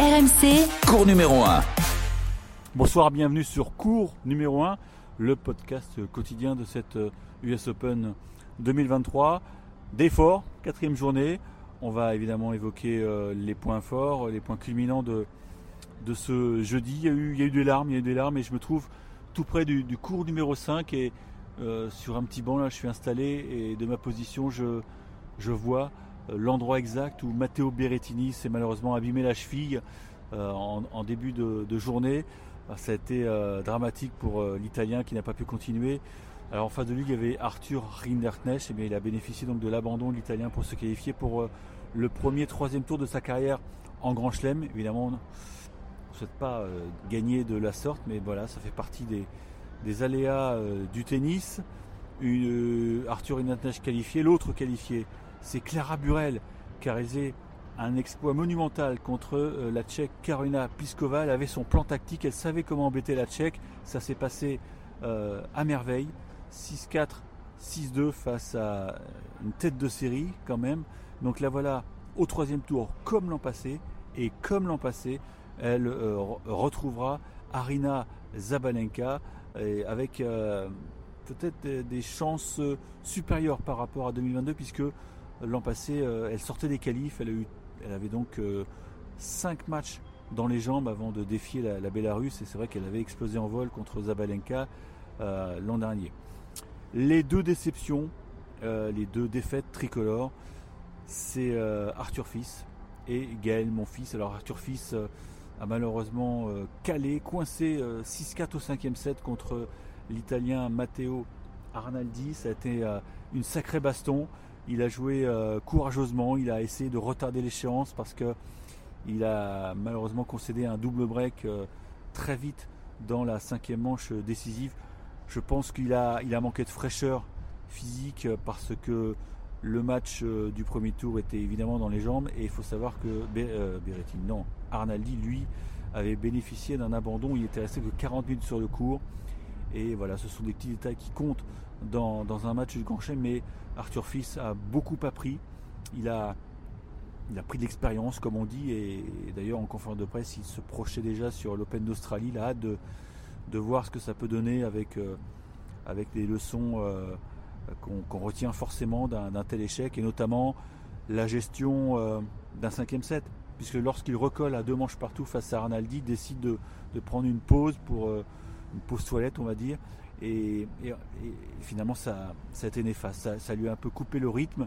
RMC, Cours numéro 1. Bonsoir, bienvenue sur Cours numéro 1, le podcast quotidien de cette US Open 2023. Day fort, quatrième journée. On va évidemment évoquer euh, les points forts, les points culminants de, de ce jeudi. Il y, a eu, il y a eu des larmes, il y a eu des larmes et je me trouve tout près du, du cours numéro 5 et euh, sur un petit banc là je suis installé et de ma position je, je vois euh, l'endroit exact où Matteo Berrettini s'est malheureusement abîmé la cheville euh, en, début de, journée. Alors, ça a été euh, dramatique pour euh, l'Italien qui n'a pas pu continuer. En face de lui, il y avait Arthur Rinderknecht, et bien, il a bénéficié donc de l'abandon de l'Italien pour se qualifier pour le premier, troisième tour de sa carrière en Grand Chelem. Évidemment, on ne souhaite pas gagner de la sorte, mais voilà, ça fait partie des, aléas du tennis. Arthur Rinderknecht qualifié, l'autre qualifié, c'est Clara Burel qui a réalisé un exploit monumental contre euh, la Tchèque Karolina Pliskova. Elle avait son plan tactique, elle savait comment embêter la Tchèque. Ça s'est passé euh, à merveille. 6-4, 6-2 face à une tête de série quand même. Donc la voilà au troisième tour comme l'an passé. Et comme l'an passé, elle euh, re- retrouvera Arina Zabalenka avec euh, peut-être des, chances euh, supérieures par rapport à 2022 puisque l'an passé euh, elle sortait des qualifs, elle, avait donc 5 matchs dans les jambes avant de défier la, la et c'est vrai qu'elle avait explosé en vol contre Zabalenka euh, l'an dernier. Les deux déceptions, euh, les deux défaites tricolores, c'est euh, Arthur Fils et Gaël mon fils. Alors Arthur Fils euh, a malheureusement euh, calé, coincé euh, 6-4 au cinquième set contre l'italien Matteo Arnaldi. Ça a été euh, une sacrée baston. Il a joué euh, courageusement, il a essayé de retarder l'échéance parce que il a malheureusement concédé un double break euh, très vite dans la cinquième manche décisive. Je pense qu'il a, manqué de fraîcheur physique parce que le match euh, du premier tour était évidemment dans les jambes et il faut savoir que Be- Berrettini, non, Arnaldi, lui, avait bénéficié d'un abandon. Il était resté que 40 minutes sur le cours. Et voilà, ce sont des petits détails qui comptent dans, dans un match du Grand Chelem. Mais Arthur Fils a beaucoup appris. Il a, il a pris de l'expérience, comme on dit. Et, d'ailleurs, en conférence de presse, il se projetait déjà sur l'Open d'Australie. Il a hâte de, de voir ce que ça peut donner avec, euh, avec les leçons euh, qu'on retient forcément d'un tel échec. Et notamment la gestion euh, d'un cinquième set. Puisque lorsqu'il recolle à deux manches partout face à Arnaldi, il décide de, de prendre une pause pour une pause toilette, on va dire. Et, finalement, ça, ça a été néfaste. Ça, lui a un peu coupé le rythme.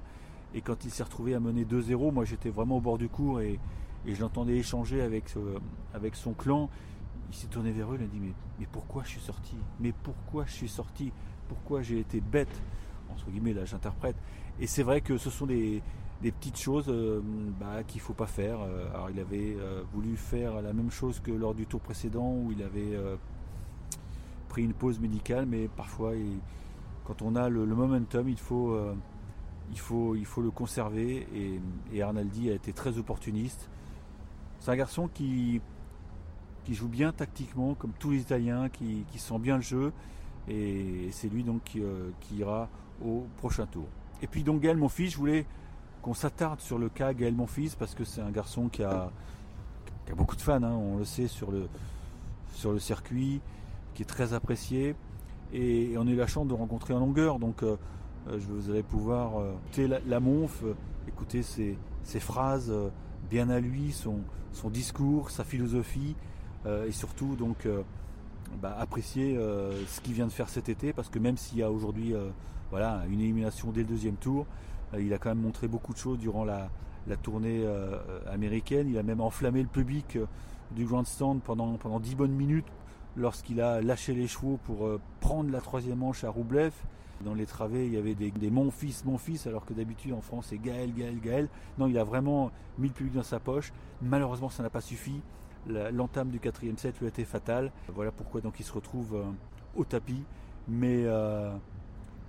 Et quand il s'est retrouvé à mener 2-0, moi j'étais vraiment au bord du cours et, je l'entendais échanger avec, ce- avec son clan. Il s'est tourné vers eux, il a dit mais, mais pourquoi je suis sorti? Mais pourquoi je suis sorti? Pourquoi j'ai été bête? Entre guillemets, là j'interprète. Et c'est vrai que ce sont des, des petites choses euh, bah, qu'il ne faut pas faire. Euh, Alors il avait euh, voulu faire la même chose que lors du tour précédent où il avait euh, pris une pause médicale, mais parfois quand on a le, momentum, il faut, euh, il, faut, il faut le conserver et, et Arnaldi a été très opportuniste. C'est un garçon qui, qui joue bien tactiquement, comme tous les Italiens, qui, qui sent bien le jeu et c'est lui donc qui, euh, qui ira au prochain tour. Et puis donc Gaël Monfils, je voulais qu'on s'attarde sur le cas Gaël Monfils parce que c'est un garçon qui a, qui a beaucoup de fans, hein, on le sait sur le, sur le circuit, qui est très apprécié. Et, on a eu la chance de rencontrer en longueur. Donc euh, euh, je- vous allez pouvoir euh, écouter la, la Monf, euh, écouter ses, ses phrases euh, bien à lui, son, son discours, sa philosophie euh, et surtout donc euh, bah, apprécier euh, ce qu'il vient de faire cet été. Parce que même s'il y a aujourd'hui euh, voilà, une élimination dès le deuxième tour, euh, il a quand même montré beaucoup de choses durant la, la tournée euh, américaine. Il a même enflammé le public euh, du grandstand pendant, pendant 10 bonnes minutes lorsqu'il a lâché les chevaux pour euh, prendre la troisième manche à Roublev. Dans les travées, il y avait des, mon fils, mon fils, alors que d'habitude en France c'est Gaël, Gaël, Gaël. Non, il a vraiment mis le public dans sa poche. Malheureusement, ça n'a pas suffi. L'entame du quatrième set lui a été fatale. Voilà pourquoi donc il se retrouve euh, au tapis. Mais euh,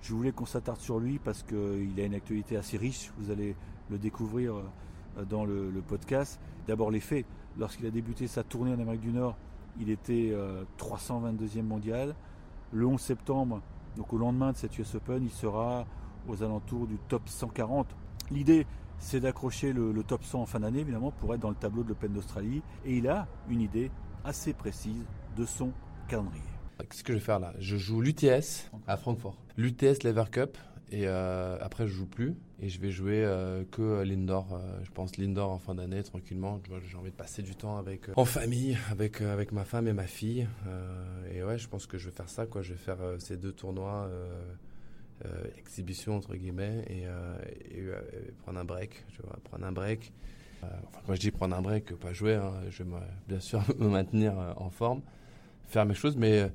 je voulais qu'on s'attarde sur lui parce qu'il a une actualité assez riche. Vous allez le découvrir dans le podcast. D'abord les faits. Lorsqu'il a débuté sa tournée en Amérique du Nord, il était euh, 322e mondial. Le 11 septembre, donc au lendemain de cette US Open, il sera aux alentours du top 140. L'idée c'est d'accrocher le, le, top 100 en fin d'année, évidemment, pour être dans le tableau de l'Open d'Australie. Et il a une idée assez précise de son calendrier. Qu'est-ce que je vais faire là Je joue l'UTS à Francfort. L'UTS Lever Cup. Et euh, après, je joue plus. Et je vais jouer euh, que l'indoor. Euh, je pense l'indoor en fin d'année, tranquillement. J'ai envie de passer du temps avec, en famille, avec, avec ma femme et ma fille. et ouais, je pense que je vais faire ça. Quoi. Je vais faire ces deux tournois, exhibition entre guillemets, et, prendre un break. Tu vois, prendre un break. quand je dis prendre un break, pas jouer, hein, je vais bien sûr me maintenir en forme, faire mes choses, mais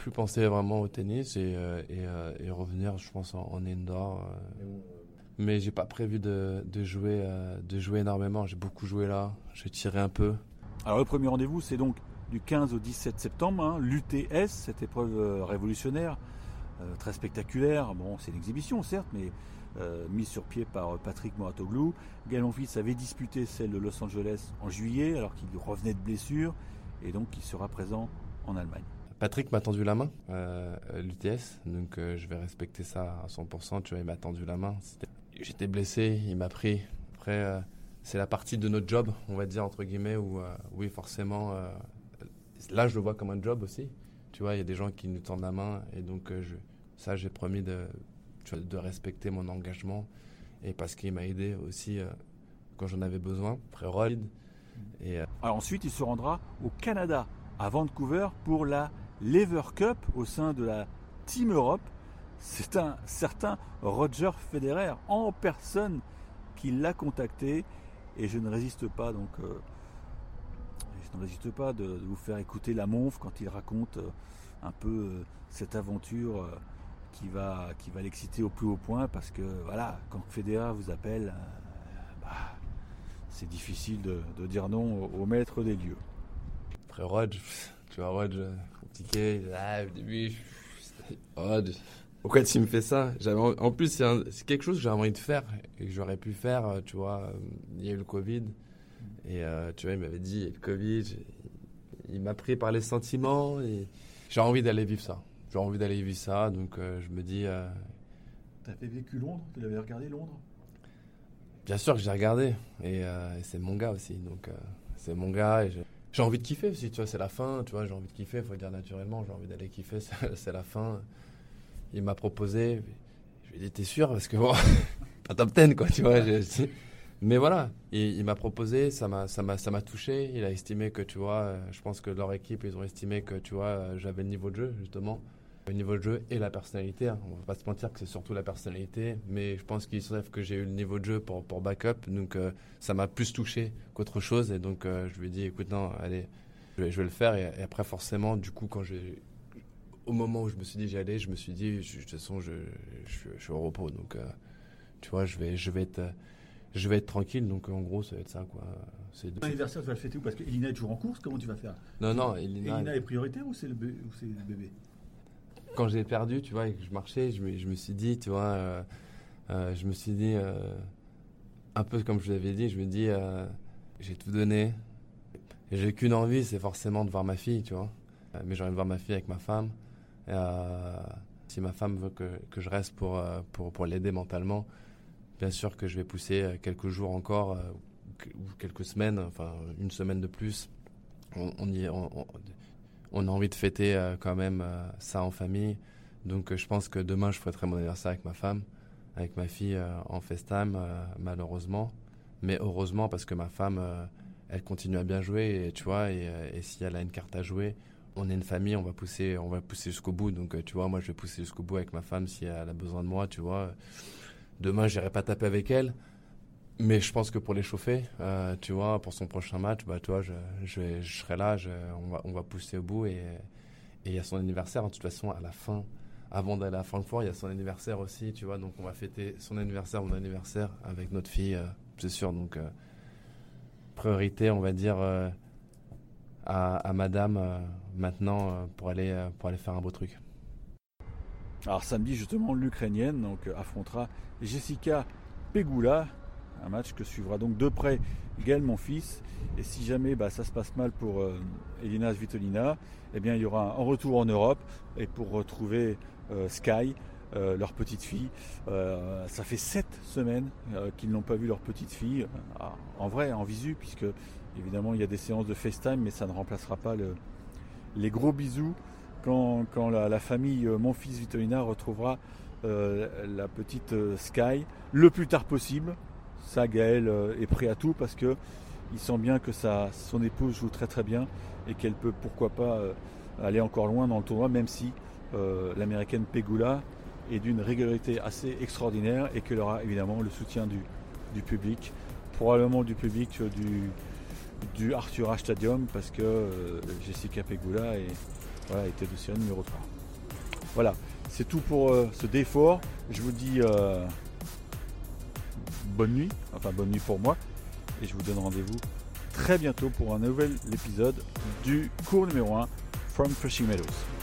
plus penser vraiment au tennis et, euh, euh, et, revenir, je pense, en, indoor. Euh. Mais j'ai pas prévu de, de jouer, de jouer énormément. J'ai beaucoup joué là. J'ai tiré un peu. Alors le premier rendez-vous, c'est donc du 15 au 17 septembre, hein, l'UTS, cette épreuve révolutionnaire, très spectaculaire. Bon, c'est une exhibition certes, mais mise sur pied par Patrick Moratoglou. Gaël Monfils avait disputé celle de Los Angeles en juillet, alors qu'il revenait de blessure, et donc il sera présent en Allemagne. Patrick m'a tendu la main, euh, l'UTS, donc euh, je vais respecter ça à 100%. Tu vois, il m'a tendu la main. J'étais blessé, il m'a pris. Après, euh, c'est la partie de notre job, on va dire entre guillemets, où oui, forcément, là je le vois comme un job aussi. Tu vois, il y a des gens qui nous tendent la main, et donc ça, j'ai promis de, respecter mon engagement, et parce qu'il m'a aidé aussi quand j'en avais besoin. Après, Rod. Et, ensuite, il se rendra au Canada, à Vancouver, pour la Lever Cup au sein de la Team Europe. C'est un certain Roger Federer en personne qui l'a contacté et je ne résiste pas donc euh, je ne résiste pas de, vous faire écouter la monf quand il raconte euh, un peu euh, cette aventure qui va l'exciter au plus haut point parce que voilà quand Federer vous appelle bah, c'est difficile de, dire non au, maître des lieux. Après Roger, tu vois Roger compliqué. Ah, au début, oh, pourquoi tu me fais ça? En plus, c'est quelque chose que j'avais envie de faire et que j'aurais pu faire. Euh, tu vois, euh, il y a eu le Covid. Et euh, tu vois, il m'avait dit, le Covid, il m'a pris par les sentiments et j'ai envie d'aller vivre ça. J'ai envie d'aller vivre ça, donc je me dis. Tu T'as vécu Londres? Tu avais regardé Londres? Bien sûr que j'ai regardé et, et c'est mon gars aussi, donc c'est mon gars et je, j'ai envie de kiffer aussi, tu vois, c'est la fin, tu vois, j'ai envie de kiffer, il faut le dire naturellement, j'ai envie d'aller kiffer, c'est la fin. Il m'a proposé, je lui ai dit, t'es sûr? Parce que bon, pas top 10, quoi, tu vois. Mais voilà, il, il m'a proposé, ça m'a touché, il a estimé que, tu vois, euh, je pense que leur équipe, ils ont estimé que, tu vois, euh, j'avais le niveau de jeu, justement le niveau de jeu et la personnalité. Hein. On va pas se mentir que c'est surtout la personnalité, mais je pense qu'ils savent que j'ai eu le niveau de jeu pour, pour backup, donc euh, ça m'a plus touché qu'autre chose. Et donc euh, je lui ai dit, écoute, non, allez, je vais, je vais le faire. Et, après, forcément, du coup, quand j'ai. Au moment où je me suis dit j'y allais, je me suis dit, de toute façon, je, je, suis au repos. Donc, euh, tu vois, je vais, je vais être je vais être tranquille, donc en gros, ça va être ça. quoi. C'est L'anniversaire, tu vas le fêter où? Parce qu'Elina est toujours en course, comment tu vas faire? Non, non, Elina. Elina est prioritaire ou c'est le, bébé? Quand j'ai perdu, tu vois, et que je marchais, je me, suis dit, tu vois, euh, euh, je me suis dit, euh, un peu comme je l'avais dit, je me dis, j'ai tout donné. J'ai qu'une envie, c'est forcément de voir ma fille, tu vois. mais j'ai envie de voir ma fille avec ma femme. si ma femme veut que, que je reste pour, pour, pour l'aider mentalement, bien sûr que je vais pousser quelques jours encore, ou quelques semaines, enfin une semaine de plus. On, y, on a envie de fêter euh, quand même euh, ça en famille. Donc euh, je pense que demain, je fêterai mon anniversaire avec ma femme, avec ma fille en FaceTime, malheureusement. Mais heureusement, parce que ma femme, elle continue à bien jouer, et, tu vois, et, si elle a une carte à jouer, on est une famille, on va pousser, on va pousser jusqu'au bout. Donc, tu vois, moi, je vais pousser jusqu'au bout avec ma femme si elle a besoin de moi, tu vois. Demain, j'irai pas taper avec elle. Mais je pense que pour l'échauffer, euh, tu vois, pour son prochain match, bah, tu je, je, serai là, on, va, on va pousser au bout. Et il y a son anniversaire, hein, de toute façon, à la fin, avant d'aller à Francfort, il y a son anniversaire aussi, tu vois. Donc on va fêter son anniversaire, mon anniversaire avec notre fille, euh, c'est sûr. Donc, euh, priorité, on va dire, à, à, madame maintenant pour, aller, pour aller faire un beau truc. Alors samedi, justement, l'Ukrainienne affrontera Jessica Pegula un match que suivra donc de près Gaël, mon fils. Et si jamais bah, ça se passe mal pour euh, Elina Svitolina, eh bien, il y aura un retour en Europe. Et pour retrouver euh, Sky, leur petite fille. ça fait sept semaines qu'ils n'ont pas vu leur petite fille, en vrai, en visu, puisque évidemment il y a des séances de FaceTime, mais ça ne remplacera pas les gros bisous quand, la, famille Mon Fils Vitolina retrouvera la petite Sky le plus tard possible. Ça, Gaël est prêt à tout parce que il sent bien que son épouse joue très très bien et qu'elle peut pourquoi pas euh, aller encore loin dans le tournoi, même si euh, l'américaine Pegula est d'une régularité assez extraordinaire et qu'elle aura évidemment le soutien du, public, probablement du public du, du Arthur H Stadium parce que euh, Jessica Pegula est, voilà, était numéro 3. Voilà, c'est tout pour ce défort. Je vous dis bonne nuit, enfin bonne nuit pour moi, et je vous donne rendez-vous très bientôt pour un nouvel épisode du cours numéro 1 From Fishing Meadows.